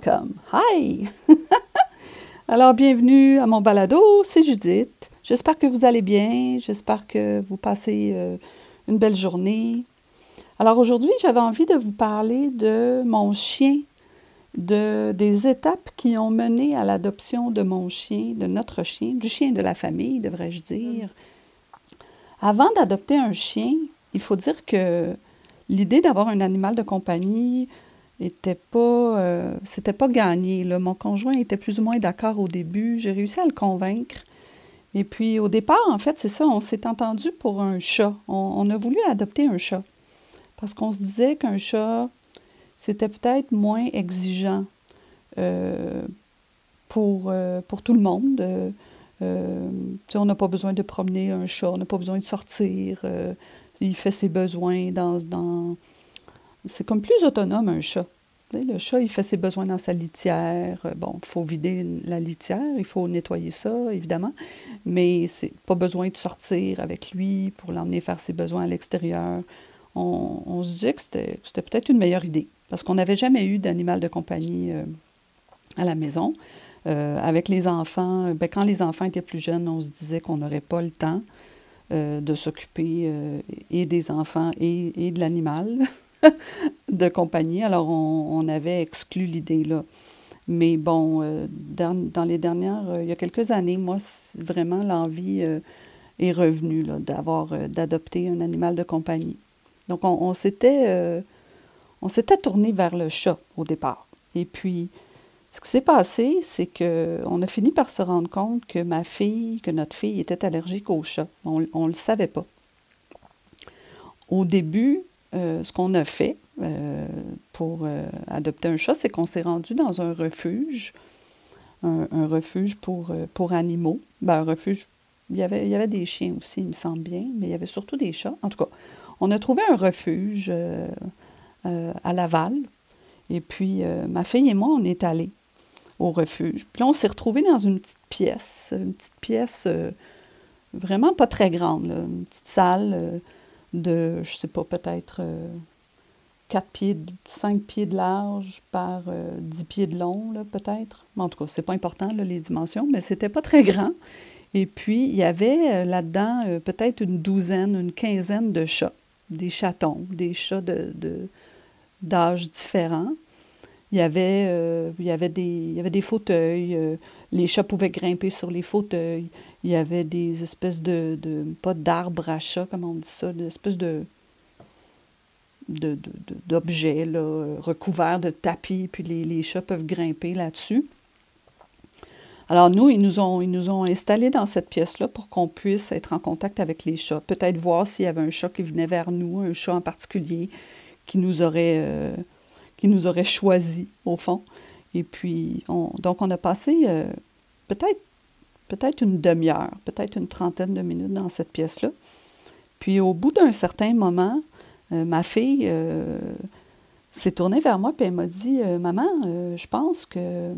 welcome. Hi! Alors, bienvenue à mon balado, c'est Judith. J'espère que vous allez bien, j'espère que vous passez euh, une belle journée. Alors aujourd'hui, j'avais envie de vous parler de mon chien, de, des étapes qui ont mené à l'adoption de mon chien, de notre chien, du chien de la famille, devrais-je dire. Avant d'adopter un chien, il faut dire que l'idée d'avoir un animal de compagnie, était pas, euh, c'était pas gagné. Mon conjoint était plus ou moins d'accord au début. J'ai réussi à le convaincre. Et puis au départ, en fait, c'est ça, on s'est entendu pour un chat. On, a voulu adopter un chat. Parce qu'on se disait qu'un chat, c'était peut-être moins exigeant euh, pour, euh, pour tout le monde. on n'a pas besoin de promener un chat, on n'a pas besoin de sortir. il fait ses besoins dans, dans c'est comme plus autonome un chat. Le chat, il fait ses besoins dans sa litière. Euh, bon, il faut vider la litière, il faut nettoyer ça, évidemment, mais c'est pas besoin de sortir avec lui pour l'emmener faire ses besoins à l'extérieur. On, se dit que c'était peut-être une meilleure idée, parce qu'on n'avait jamais eu d'animal de compagnie euh, à la maison. Euh, avec les enfants, ben, quand les enfants étaient plus jeunes, on se disait qu'on n'aurait pas le temps de s'occuper et des enfants et, et de l'animal. de compagnie. Alors, on, avait exclu l'idée là. Mais bon, euh, dans, les dernières, euh, il y a quelques années, moi, vraiment, l'envie euh, est revenue d'avoir, d'adopter un animal de compagnie. Donc, on, s'était, on s'était tourné vers le chat au départ. Et puis, ce qui s'est passé, c'est qu'on a fini par se rendre compte que ma fille, que notre fille était allergique au chat. On ne le savait pas. Au début, euh, ce qu'on a fait euh, pour euh, adopter un chat, c'est qu'on s'est rendu dans un refuge, un, refuge pour, pour animaux. Ben, un refuge, il y, avait, il y avait des chiens aussi, il me semble bien, mais il y avait surtout des chats. En tout cas, on a trouvé un refuge à Laval. Et puis, ma fille et moi, on est allés au refuge. Puis là, on s'est retrouvés dans une petite pièce, une petite pièce vraiment pas très grande, une petite salle de, je sais pas, peut-être 4 euh, pieds, 5 pieds de large par 10 euh, pieds de long, peut-être. En tout cas, c'est pas important, les dimensions, mais c'était pas très grand. Et puis, il y avait euh, là-dedans peut-être une douzaine, une quinzaine de chats, des chatons, des chats de, d'âge différents. Il, y avait des, il y avait des fauteuils, les chats pouvaient grimper sur les fauteuils. Il y avait des espèces de, de pas d'arbres à chat, comme on dit ça, des espèces de d'objets recouverts de tapis, puis les, les chats peuvent grimper là-dessus. Alors nous, ils nous ont, ils nous ont installés dans cette pièce-là pour qu'on puisse être en contact avec les chats. Peut-être voir s'il y avait un chat qui venait vers nous, un chat en particulier qui nous aurait, euh, qui nous aurait choisi, au fond. Et puis, on, donc on a passé euh, peut-être peut-être une demi-heure, peut-être une trentaine de minutes dans cette pièce-là. Puis au bout d'un certain moment, euh, ma fille euh, s'est tournée vers moi et elle m'a dit euh, Maman, je pense que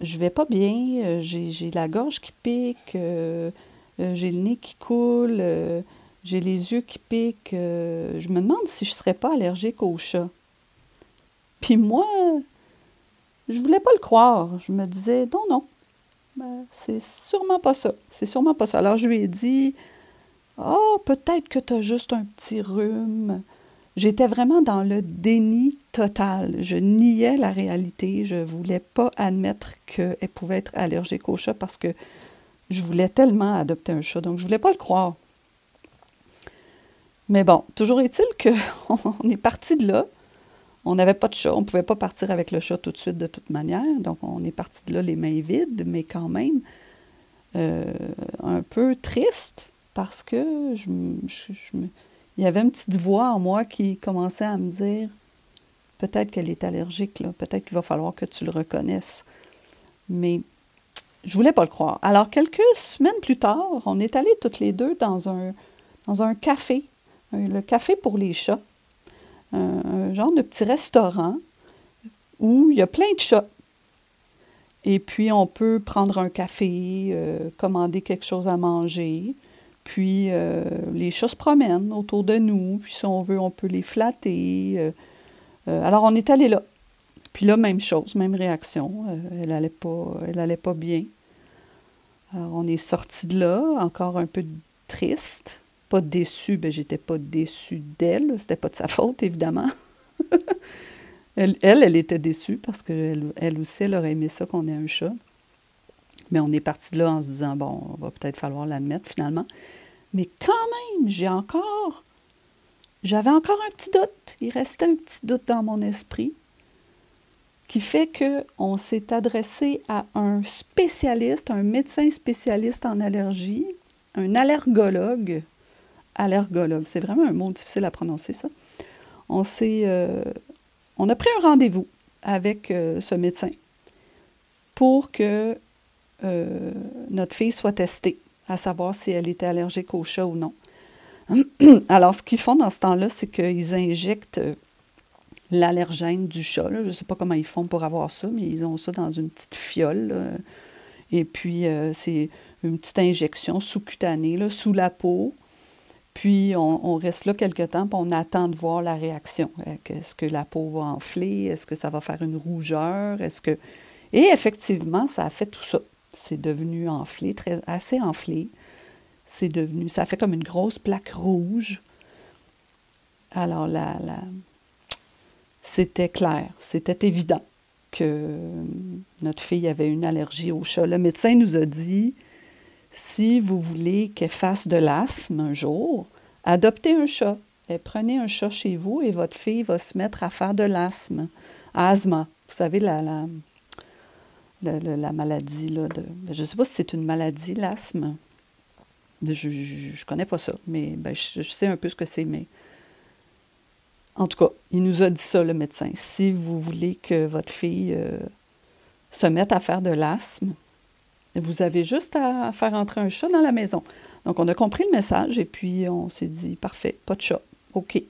je, vais pas bien, j'ai la gorge qui pique, j'ai le nez qui coule, j'ai les yeux qui piquent. je me demande si je ne serais pas allergique au chat. Puis moi, je voulais pas le croire. Je me disais Non, non, ben, c'est sûrement pas ça. C'est sûrement pas ça. Alors je lui ai dit Oh, peut-être que tu as juste un petit rhume. J'étais vraiment dans le déni total. Je niais la réalité. Je ne voulais pas admettre qu'elle pouvait être allergique au chat parce que je voulais tellement adopter un chat. Donc, je ne voulais pas le croire. Mais bon, toujours est-il qu'on est parti de là. On n'avait pas de chat, on ne pouvait pas partir avec le chat tout de suite de toute manière, donc on est parti de là les mains vides, mais quand même euh, un peu triste parce que je, il y avait une petite voix en moi qui commençait à me dire peut-être qu'elle est allergique, là, peut-être qu'il va falloir que tu le reconnaisses. Mais je voulais pas le croire. Alors, quelques semaines plus tard, on est allés toutes les deux dans un, dans un café, le café pour les chats un, genre de petit restaurant où il y a plein de chats. Et puis, on peut prendre un café, euh, commander quelque chose à manger. Puis, euh, les chats se promènent autour de nous. Puis, si on veut, on peut les flatter. Euh, alors, on est allé là. Puis là, même chose, même réaction. elle n'allait pas, pas bien. Alors, on est sorti de là, encore un peu triste. Pas déçu, ben j'étais pas déçue d'elle. C'était pas de sa faute, évidemment. elle, elle, était déçue parce qu'elle elle aussi, elle aurait aimé ça qu'on ait un chat. Mais on est parti de là en se disant, bon, on va peut-être falloir l'admettre finalement. Mais quand même, j'ai encore. J'avais encore un petit doute. Il restait un petit doute dans mon esprit qui fait qu'on s'est adressé à un spécialiste, un médecin spécialiste en allergie, un allergologue. Allergologue, c'est vraiment un mot difficile à prononcer, ça. Euh, on a pris un rendez-vous avec euh, ce médecin pour que euh, notre fille soit testée, à savoir si elle était allergique au chat ou non. Alors, ce qu'ils font dans ce temps-là, c'est qu'ils injectent l'allergène du chat. Je ne sais pas comment ils font pour avoir ça, mais ils ont ça dans une petite fiole. Et puis, c'est une petite injection sous-cutanée, sous la peau. Puis, on, reste là quelque temps, puis on attend de voir la réaction. Est-ce que la peau va enfler? Est-ce que ça va faire une rougeur? Est-ce que... Et effectivement, ça a fait tout ça. C'est devenu enflé, assez enflé. C'est devenu... Ça a fait comme une grosse plaque rouge. Alors, la, la, c'était clair, c'était évident que notre fille avait une allergie au chat. Le médecin nous a dit, si vous voulez qu'elle fasse de l'asthme un jour, adoptez un chat. Et prenez un chat chez vous et votre fille va se mettre à faire de l'asthme. Asthma, vous savez, la, la, la, maladie, là, je ne sais pas si c'est une maladie, l'asthme. Je ne connais pas ça, mais ben, je, je, sais un peu ce que c'est, mais en tout cas, il nous a dit ça, le médecin. Si vous voulez que votre fille euh, se mette à faire de l'asthme, vous avez juste à faire entrer un chat dans la maison. Donc, on a compris le message et puis on s'est dit, parfait, pas de chat. OK.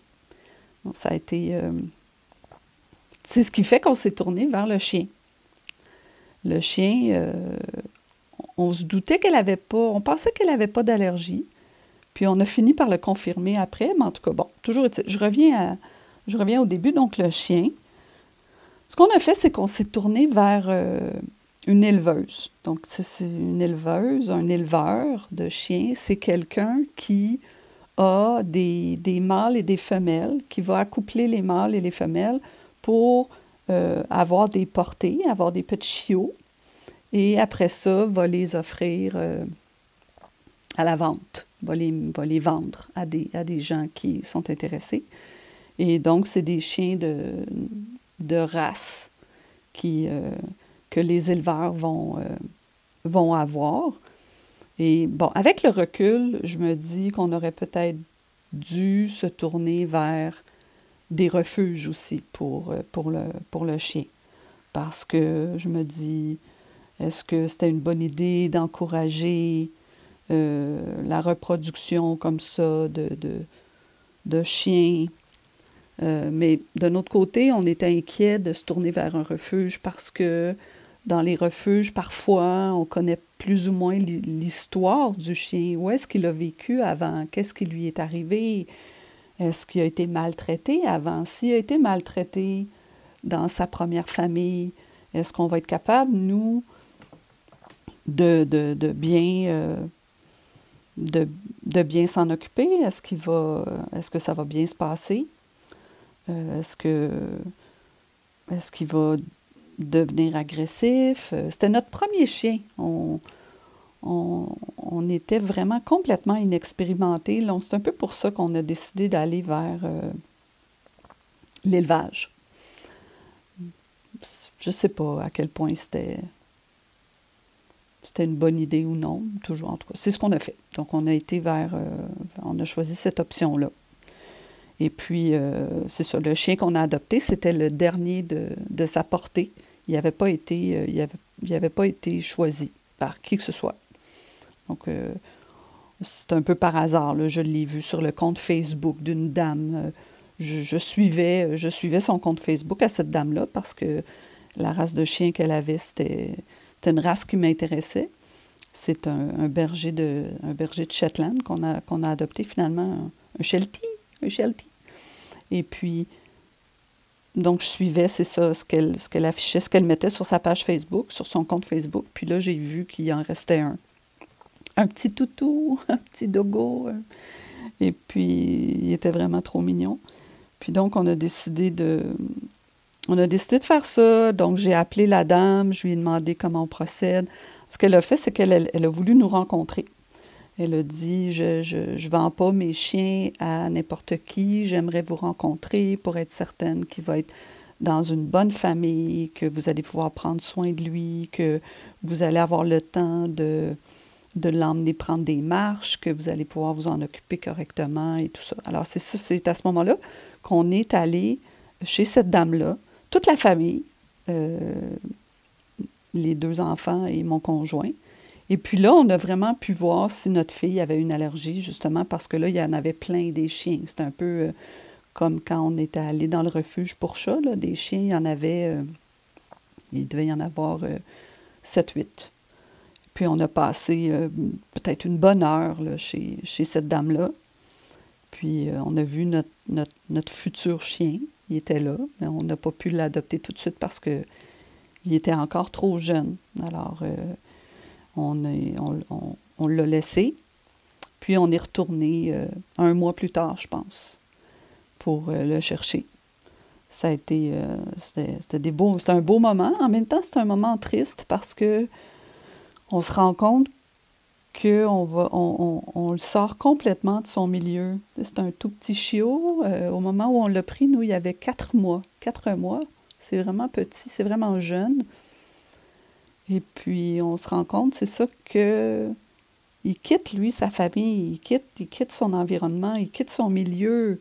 Donc, ça a été... Euh, c'est ce qui fait qu'on s'est tourné vers le chien. Le chien, euh, on se doutait qu'elle n'avait pas... On pensait qu'elle n'avait pas d'allergie. Puis on a fini par le confirmer après, mais en tout cas, bon, toujours, je reviens, à, je reviens au début, donc le chien. Ce qu'on a fait, c'est qu'on s'est tourné vers euh, une éleveuse. Donc, c'est une éleveuse, un éleveur de chiens. C'est quelqu'un qui a des, des, mâles et des femelles, qui va accoupler les mâles et les femelles pour euh, avoir des portées, avoir des petits chiots. Et après ça, va les offrir euh, à la vente va les, va les vendre à des, à des gens qui sont intéressés. Et donc, c'est des chiens de, de race qui, euh, que les éleveurs vont, euh, vont avoir. Et bon, avec le recul, je me dis qu'on aurait peut-être dû se tourner vers des refuges aussi pour, euh, pour, le, pour le chien. Parce que je me dis, est-ce que c'était une bonne idée d'encourager euh, la reproduction comme ça de, de, chiens? Euh, mais d'un autre côté, on est inquiet de se tourner vers un refuge parce que dans les refuges, parfois, on connaît plus ou moins l'histoire du chien. Où est-ce qu'il a vécu avant? Qu'est-ce qui lui est arrivé? Est-ce qu'il a été maltraité avant? S'il a été maltraité dans sa première famille, est-ce qu'on va être capable, nous, de, de, bien euh, de, bien s'en occuper? Est-ce qu'il va est-ce que ça va bien se passer? Euh, est-ce que est-ce qu'il va devenir agressif? Euh, c'était notre premier chien. On, on, était vraiment complètement inexpérimenté. Donc, c'est un peu pour ça qu'on a décidé d'aller vers euh, l'élevage. Je ne sais pas à quel point c'était c'était une bonne idée ou non, toujours en tout cas. C'est ce qu'on a fait. Donc on a été vers, euh, on a choisi cette option-là. Et puis, c'est ça, le chien qu'on a adopté, c'était le dernier de, de sa portée. Il n'avait pas, été, euh, il avait, il pas été choisi par qui que ce soit. Donc, c'est un peu par hasard. Là. Je l'ai vu sur le compte Facebook d'une dame. Je, je, suivais, je suivais son compte Facebook à cette dame-là parce que la race de chien qu'elle avait, c'était une race qui m'intéressait. C'est un, berger de, un berger de Shetland qu'on a, qu'on a adopté finalement, un, Sheltie, un Sheltie. Et puis, donc, je suivais, c'est ça, ce qu'elle, ce affichait, ce qu'elle mettait sur sa page Facebook, sur son compte Facebook. Puis là, j'ai vu qu'il en restait un. Un petit toutou, un petit dogo. Et puis, il était vraiment trop mignon. Puis donc, on a décidé de, on a décidé de faire ça. Donc, j'ai appelé la dame, je lui ai demandé comment on procède. Ce qu'elle a fait, c'est qu'elle elle a voulu nous rencontrer. Elle a dit Je ne vends pas mes chiens à n'importe qui, j'aimerais vous rencontrer pour être certaine qu'il va être dans une bonne famille, que vous allez pouvoir prendre soin de lui, que vous allez avoir le temps de, de l'emmener prendre des marches, que vous allez pouvoir vous en occuper correctement et tout ça. Alors, c'est ça, c'est à ce moment-là qu'on est allé chez cette dame-là, toute la famille, euh, les deux enfants et mon conjoint. Et puis là, on a vraiment pu voir si notre fille avait une allergie, justement, parce que là, il y en avait plein des chiens. C'était un peu euh, comme quand on était allé dans le refuge pour chats, là, des chiens, il y en avait, euh, il devait y en avoir 7-8. Puis on a passé peut-être une bonne heure chez, cette dame-là. Puis on a vu notre, notre, futur chien il était là, mais on n'a pas pu l'adopter tout de suite parce que il était encore trop jeune. Alors, euh, on, l'a laissé. Puis on est retourné euh, un mois plus tard, je pense, pour euh, le chercher. Ça a été, c'était, des beaux, c'était un beau moment. En même temps, c'est un moment triste parce que on se rend compte qu'on va, on, on, le sort complètement de son milieu. C'est un tout petit chiot. Euh, au moment où on l'a pris, nous, il y avait quatre mois. Quatre mois. C'est vraiment petit, c'est vraiment jeune. Et puis, on se rend compte, c'est ça que il quitte, lui, sa famille, il quitte, il quitte son environnement, il quitte son milieu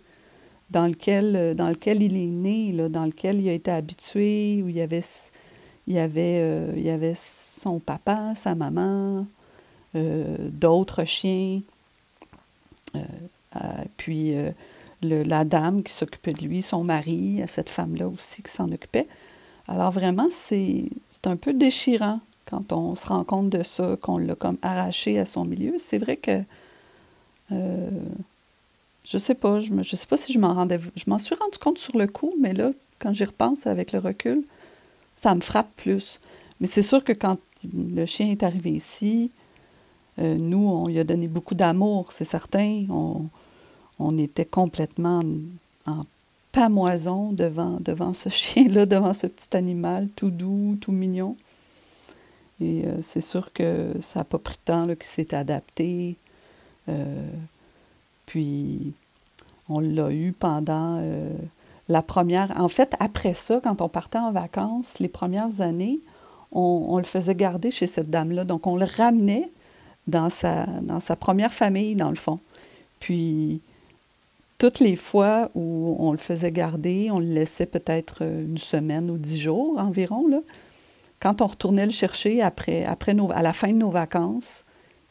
dans lequel, dans lequel il est né, là, dans lequel il a été habitué, où il y avait, il y avait, euh, il y avait son papa, sa maman, euh, d'autres chiens. Euh, euh, puis la dame qui s'occupait de lui, son mari, cette femme-là aussi qui s'en occupait. Alors vraiment, c'est un peu déchirant quand on se rend compte de ça, qu'on l'a comme arraché à son milieu. C'est vrai que euh, je sais pas, je, ne sais pas si je m'en rendais, je m'en suis rendu compte sur le coup, mais là, quand j'y repense avec le recul, ça me frappe plus. Mais c'est sûr que quand le chien est arrivé ici, euh, nous, on lui a donné beaucoup d'amour, c'est certain. On, on, était complètement en pamoison devant, devant ce chien-là, devant ce petit animal tout doux, tout mignon. Et euh, c'est sûr que ça n'a pas pris de temps qu'il s'est adapté. Euh, puis, on l'a eu pendant la première. En fait, après ça, quand on partait en vacances, les premières années, on, on le faisait garder chez cette dame-là. Donc, on le ramenait dans sa, dans sa première famille, dans le fond. Puis, toutes les fois où on le faisait garder, on le laissait peut-être une semaine ou dix jours environ, là. Quand on retournait le chercher après, après nos, à la fin de nos vacances,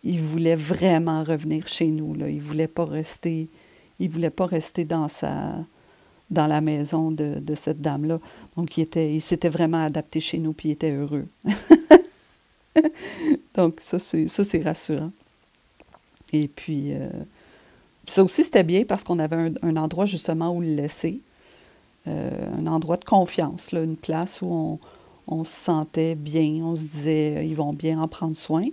il voulait vraiment revenir chez nous. Là. Il voulait pas rester, il voulait pas rester dans sa, dans la maison de, de cette dame-là. Donc, il, était, il s'était vraiment adapté chez nous, puis il était heureux. Donc, ça, c'est, ça, c'est rassurant. Et puis, euh, ça aussi, c'était bien parce qu'on avait un, endroit justement où le laisser. Euh, un endroit de confiance, là, une place où on, on, se sentait bien, on se disait, euh, ils vont bien en prendre soin.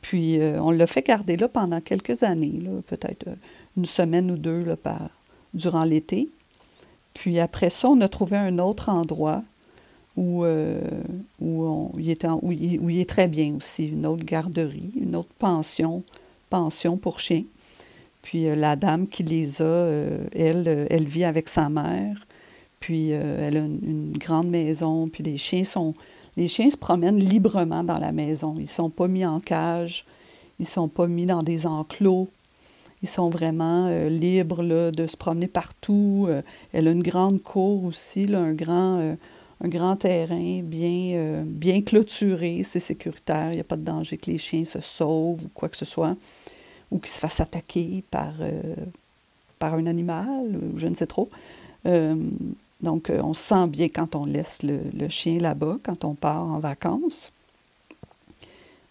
Puis, on l'a fait garder là pendant quelques années, peut-être une semaine ou deux là, par, durant l'été. Puis après ça, on a trouvé un autre endroit où, euh, où, il est où, il, est très bien aussi, une autre garderie, une autre pension, pension pour chiens. Puis euh, la dame qui les a, euh, elle, elle vit avec sa mère. Puis elle a une, grande maison. Puis les chiens sont, les chiens se promènent librement dans la maison. Ils sont pas mis en cage. Ils sont pas mis dans des enclos. Ils sont vraiment libres de se promener partout. elle a une grande cour aussi, un grand un grand terrain bien, euh, bien clôturé, c'est sécuritaire, il n'y a pas de danger que les chiens se sauvent ou quoi que ce soit, ou qu'ils se fassent attaquer par, euh, par un animal, ou je ne sais trop. Euh, donc, on se sent bien quand on laisse le, le chien là-bas, quand on part en vacances.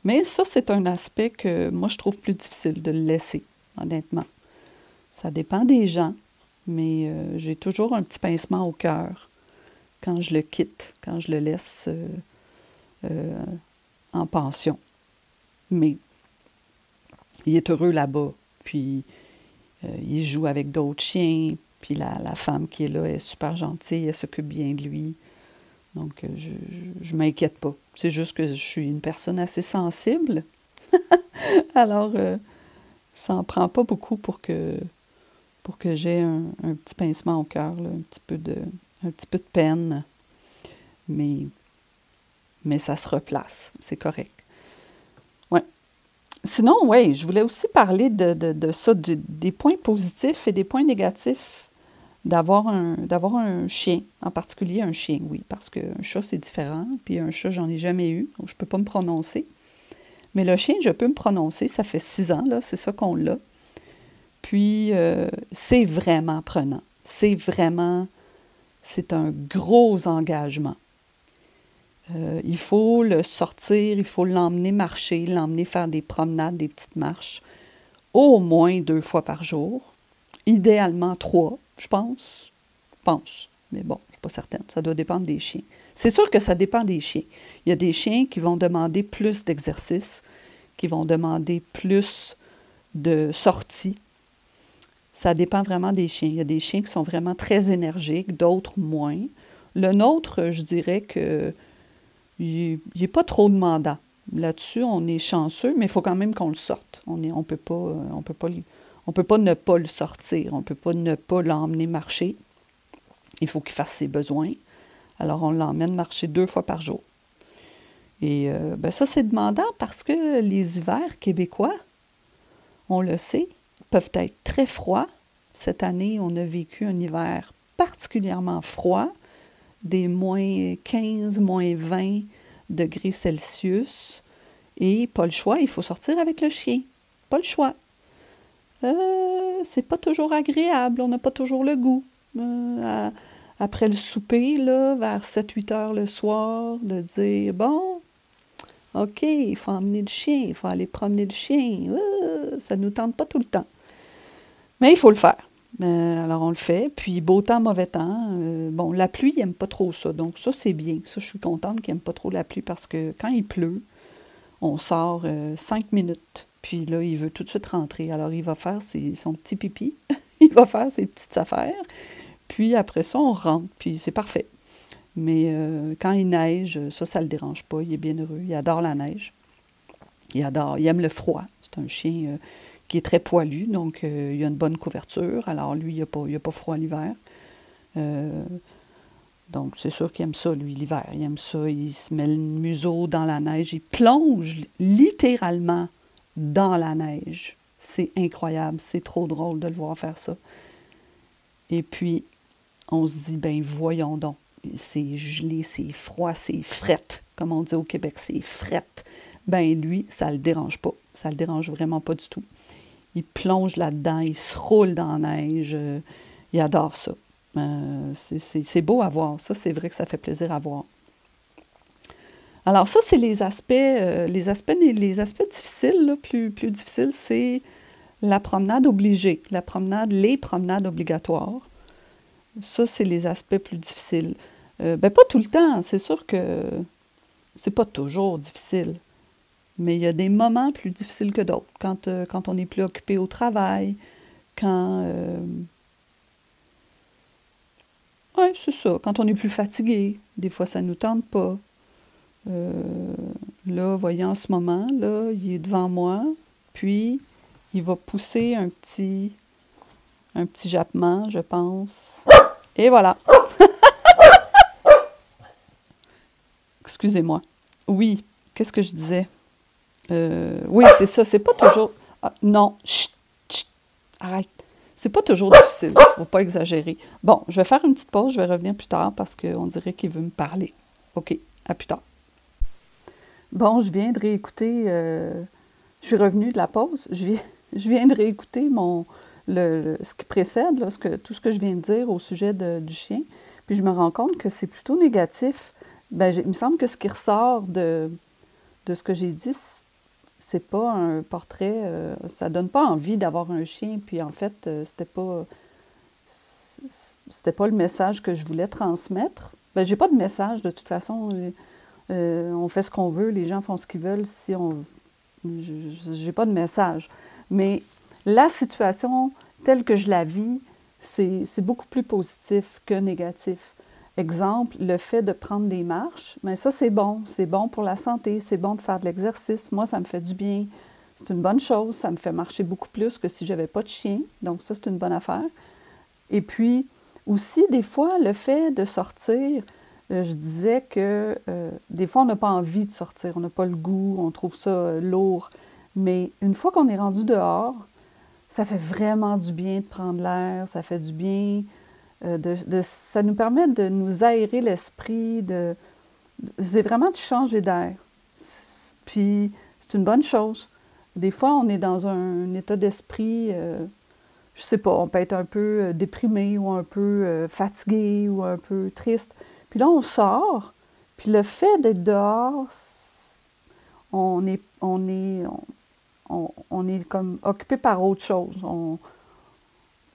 Mais ça, c'est un aspect que moi, je trouve plus difficile de le laisser, honnêtement. Ça dépend des gens, mais j'ai toujours un petit pincement au cœur quand je le quitte, quand je le laisse en pension. Mais il est heureux là-bas. Puis il joue avec d'autres chiens. Puis la, la, femme qui est là est super gentille, elle s'occupe bien de lui. Donc, je ne m'inquiète pas. C'est juste que je suis une personne assez sensible. Alors, ça n'en prend pas beaucoup pour que, pour que j'ai un, petit pincement au cœur, un, petit peu de, un petit peu de peine. Mais, mais ça se replace, c'est correct. Sinon, oui, je voulais aussi parler de, de, de ça, des points positifs et des points négatifs d'avoir un, d'avoir un chien, en particulier un chien, oui, parce qu'un chat, c'est différent. Puis un chat, j'en ai jamais eu, donc je ne peux pas me prononcer. Mais le chien, je peux me prononcer, ça fait six ans, là, c'est ça qu'on l'a. Puis, euh, c'est vraiment prenant. C'est vraiment, c'est un gros engagement. Euh, il faut le sortir, il faut l'emmener marcher, l'emmener faire des promenades, des petites marches, au moins deux fois par jour. Idéalement trois, je pense. Je pense. Mais bon, je ne suis pas certaine. Ça doit dépendre des chiens. C'est sûr que ça dépend des chiens. Il y a des chiens qui vont demander plus d'exercice, qui vont demander plus de sorties. Ça dépend vraiment des chiens. Il y a des chiens qui sont vraiment très énergiques, d'autres moins. Le nôtre, je dirais que il n'est pas trop demandant. Là-dessus, on est chanceux, mais il faut quand même qu'on le sorte. On ne on peut, pas, euh, peut, peut pas ne pas le sortir. On ne peut pas ne pas l'emmener marcher. Il faut qu'il fasse ses besoins. Alors, on l'emmène marcher deux fois par jour. Et euh, ben ça, c'est demandant parce que les hivers québécois, on le sait, peuvent être très froids. Cette année, on a vécu un hiver particulièrement froid, des moins 15, moins 20 degrés Celsius. Et pas le choix, il faut sortir avec le chien. Pas le choix. Euh, c'est pas toujours agréable, on n'a pas toujours le goût. Euh, après le souper, là, vers 7-8 heures le soir, de dire Bon, OK, il faut emmener le chien, il faut aller promener le chien. Euh, ça ne nous tente pas tout le temps. Mais il faut le faire. Euh, alors on le fait. Puis beau temps, mauvais temps. Euh, bon, la pluie, il n'aime pas trop ça. Donc ça, c'est bien. Ça, je suis contente qu'il n'aime pas trop la pluie parce que quand il pleut, on sort cinq minutes. Puis là, il veut tout de suite rentrer. Alors il va faire son petit pipi. il va faire ses petites affaires. Puis après ça, on rentre, puis c'est parfait. Mais euh, quand il neige, ça, ça ne le dérange pas. Il est bien heureux. Il adore la neige. Il adore, il aime le froid. C'est un chien euh, qui est très poilu, donc euh, il a une bonne couverture. Alors lui, il n'a pas, pas froid l'hiver. donc c'est sûr qu'il aime ça, lui, l'hiver. Il aime ça. Il se met le museau dans la neige. Il plonge littéralement dans la neige. C'est incroyable. C'est trop drôle de le voir faire ça. Et puis, on se dit, ben voyons donc, c'est gelé, c'est froid, c'est frette, comme on dit au Québec, c'est frette. Ben lui, ça le dérange pas. Ça le dérange vraiment pas du tout. Il plonge là-dedans, il se roule dans la neige. Euh, il adore ça. Euh, c'est beau à voir. Ça, c'est vrai que ça fait plaisir à voir. Alors ça, c'est les aspects, euh, les aspects, les aspects difficiles, plus, difficiles, c'est la promenade obligée, la promenade, les promenades obligatoires. Ça, c'est les aspects plus difficiles. Ben, pas tout le temps. C'est sûr que c'est pas toujours difficile. Mais il y a des moments plus difficiles que d'autres. Quand, euh, quand on est plus occupé au travail, quand. Euh, oui, c'est ça. Quand on est plus fatigué, des fois, ça ne nous tente pas. là, voyez, en ce moment, là, il est devant moi, puis il va pousser un petit, un petit jappement, je pense. Et voilà. Excusez-moi. Oui, qu'est-ce que je disais? Euh, oui, c'est ça, c'est pas toujours. Ah, non, chut, chut, arrête. C'est pas toujours difficile, faut pas exagérer. Bon, je vais faire une petite pause, je vais revenir plus tard parce qu'on dirait qu'il veut me parler. OK, à plus tard. Bon, je viens de réécouter. Euh, je suis revenue de la pause. Je viens, je viens de réécouter mon, le, ce qui précède, là, que, tout ce que je viens de dire au sujet du chien. Puis je me rends compte que c'est plutôt négatif. Ben, il me semble que ce qui ressort de, de ce que j'ai dit, c'est pas un portrait, euh, ça donne pas envie d'avoir un chien. Puis en fait, euh, c'était pas c'était pas le message que je voulais transmettre. Ben, j'ai pas de message de toute façon. Euh, on fait ce qu'on veut, les gens font ce qu'ils veulent. Si on, j'ai pas de message. Mais la situation telle que je la vis, c'est beaucoup plus positif que négatif. Exemple, le fait de prendre des marches, mais ça c'est bon, c'est bon pour la santé, c'est bon de faire de l'exercice. Moi, ça me fait du bien. C'est une bonne chose, ça me fait marcher beaucoup plus que si j'avais pas de chien. Donc ça, c'est une bonne affaire. Et puis aussi, des fois, le fait de sortir, euh, je disais que euh, des fois, on n'a pas envie de sortir, on n'a pas le goût, on trouve ça euh, lourd. Mais une fois qu'on est rendu dehors, ça fait vraiment du bien de prendre l'air, ça fait du bien, de, ça nous permet de nous aérer l'esprit, de, c'est vraiment de changer d'air. Puis c'est une bonne chose. Des fois, on est dans un, état d'esprit, je sais pas, on peut être un peu déprimé ou un peu fatigué ou un peu triste. Puis là, on sort, puis le fait d'être dehors, on est, on est, on, est comme occupé par autre chose.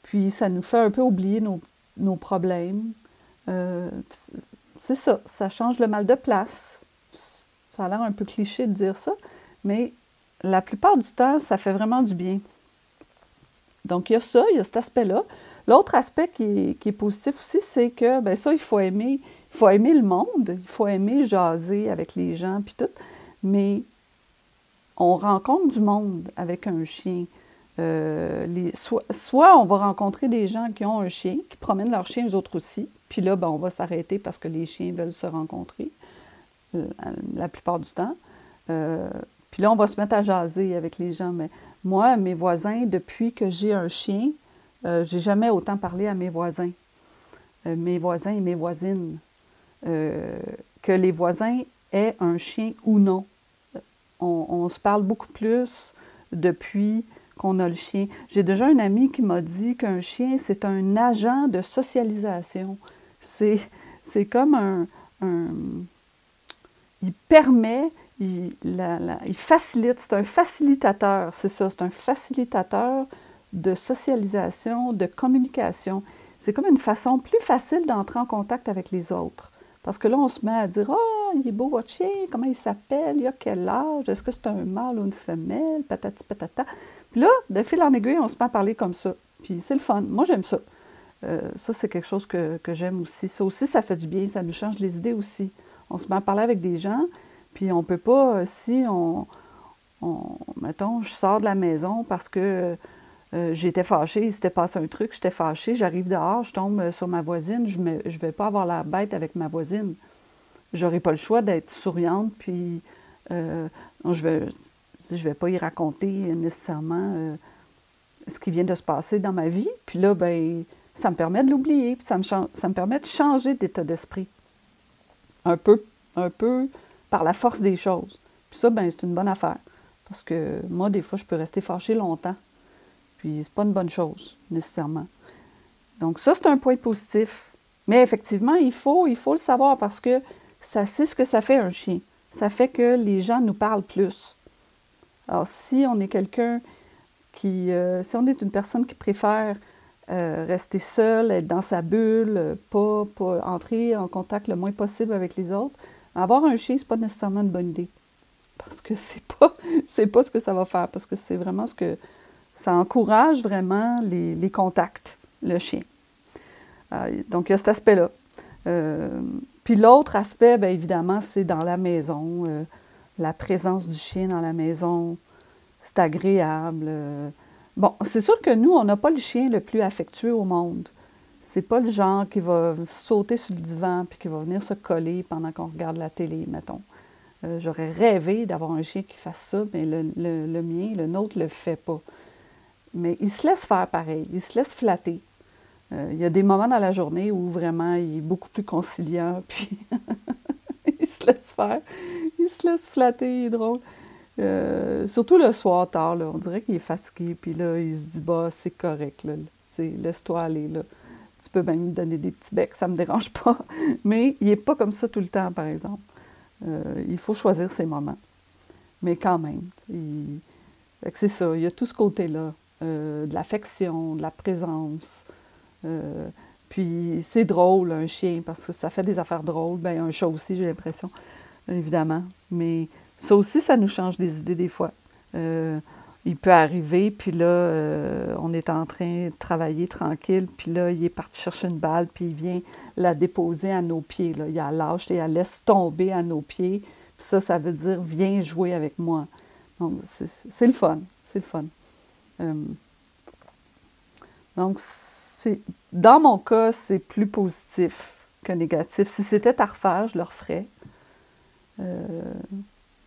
puis ça nous fait un peu oublier nos, problèmes. Euh, c'est ça, ça change le mal de place. Ça a l'air un peu cliché de dire ça, mais la plupart du temps, ça fait vraiment du bien. Donc, il y a ça, il y a cet aspect-là. L'autre aspect qui est, qui est, positif aussi, c'est que, bien ça, il faut aimer il faut aimer le monde, il faut aimer jaser avec les gens, puis tout. Mais on rencontre du monde avec un chien. Euh, soit, on va rencontrer des gens qui ont un chien, qui promènent leur chien, eux autres aussi. Puis là, ben, on va s'arrêter parce que les chiens veulent se rencontrer euh, la plupart du temps. Euh, puis là, on va se mettre à jaser avec les gens. Mais moi, mes voisins, depuis que j'ai un chien, j'ai jamais autant parlé à mes voisins. mes voisins et mes voisines. Euh, que les voisins aient un chien ou non. On, se parle beaucoup plus depuis qu'on a le chien. J'ai déjà un ami qui m'a dit qu'un chien, c'est un agent de socialisation. C'est, c'est comme un, Il permet, il, il facilite, c'est un facilitateur, c'est ça, c'est un facilitateur de socialisation, de communication. C'est comme une façon plus facile d'entrer en contact avec les autres. Parce que là, on se met à dire Oh, il est beau votre chien, comment il s'appelle, il a quel âge, est-ce que c'est un mâle ou une femelle, patati patata. Là, de fil en aiguille, on se met à parler comme ça. Puis c'est le fun. Moi, j'aime ça. Euh, ça, c'est quelque chose que, j'aime aussi. Ça aussi, ça fait du bien, ça nous change les idées aussi. On se met à parler avec des gens, puis on peut pas, euh, si on, on, mettons, je sors de la maison parce que euh, j'étais fâchée, il s'était passé un truc, j'étais fâchée, j'arrive dehors, je tombe sur ma voisine, je ne vais pas avoir la bête avec ma voisine. J'aurais pas le choix d'être souriante, puis je vais, je vais pas y raconter nécessairement ce qui vient de se passer dans ma vie. Puis là, ben, ça me permet de l'oublier, puis ça me, ça me permet de changer d'état d'esprit. Un peu, un peu par la force des choses. Puis ça, ben, c'est une bonne affaire. Parce que moi, des fois, je peux rester fâchée longtemps. Puis c'est pas une bonne chose, nécessairement. Donc ça, c'est un point positif. Mais effectivement, il faut, il faut le savoir parce que ça c'est ce que ça fait un chien. Ça fait que les gens nous parlent plus. Alors, si on est quelqu'un qui, euh, si on est une personne qui préfère euh, rester seul, être dans sa bulle, pas, pas, entrer en contact le moins possible avec les autres, avoir un chien, c'est pas nécessairement une bonne idée. Parce que c'est pas, pas ce que ça va faire, parce que c'est vraiment ce que, ça encourage vraiment les, contacts, le chien. Euh, donc, il y a cet aspect-là. Puis l'autre aspect, bien évidemment, c'est dans la maison. Euh, la présence du chien dans la maison, c'est agréable. Bon, c'est sûr que nous, on n'a pas le chien le plus affectueux au monde. C'est pas le genre qui va sauter sur le divan puis qui va venir se coller pendant qu'on regarde la télé, mettons. J'aurais rêvé d'avoir un chien qui fasse ça, mais le, le mien, le nôtre, le fait pas. Mais il se laisse faire pareil, il se laisse flatter. Euh, il y a des moments dans la journée où vraiment il est beaucoup plus conciliant, puis il se laisse faire, il se laisse flatter, il est drôle. Euh, surtout le soir tard, on dirait qu'il est fatigué, puis là, il se dit bah c'est correct, là, laisse-toi aller là. Tu peux même me donner des petits becs, ça ne me dérange pas. Mais il n'est pas comme ça tout le temps, par exemple. Euh, il faut choisir ses moments. Mais quand même, c'est ça, il y a tout ce côté-là. Euh, de l'affection, de la présence, Puis c'est drôle, un chien, parce que ça fait des affaires drôles. Ben, un chat aussi, j'ai l'impression, évidemment. Mais ça aussi, ça nous change des idées des fois. Euh, il peut arriver, puis là, euh, on est en train de travailler tranquille, puis là, il est parti chercher une balle, puis il vient la déposer à nos pieds. Là. Il la lâche et elle laisse tomber à nos pieds. Puis ça, ça veut dire viens jouer avec moi. Donc, c'est le fun. C'est le fun. Euh, donc, c'est dans mon cas, c'est plus positif que négatif. Si c'était à refaire, je le referais. Euh,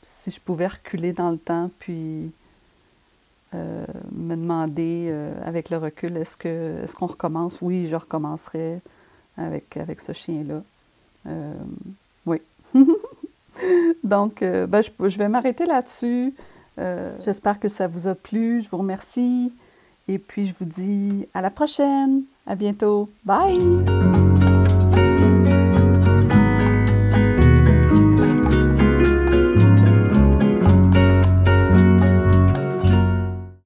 si je pouvais reculer dans le temps, puis euh, me demander euh, avec le recul, est-ce que est-ce qu'on recommence? Oui, je recommencerai avec, avec ce chien-là. Oui. Donc, ben, je, je, vais m'arrêter là-dessus. J'espère que ça vous a plu. Je vous remercie. Et puis, je vous dis à la prochaine. À bientôt. Bye!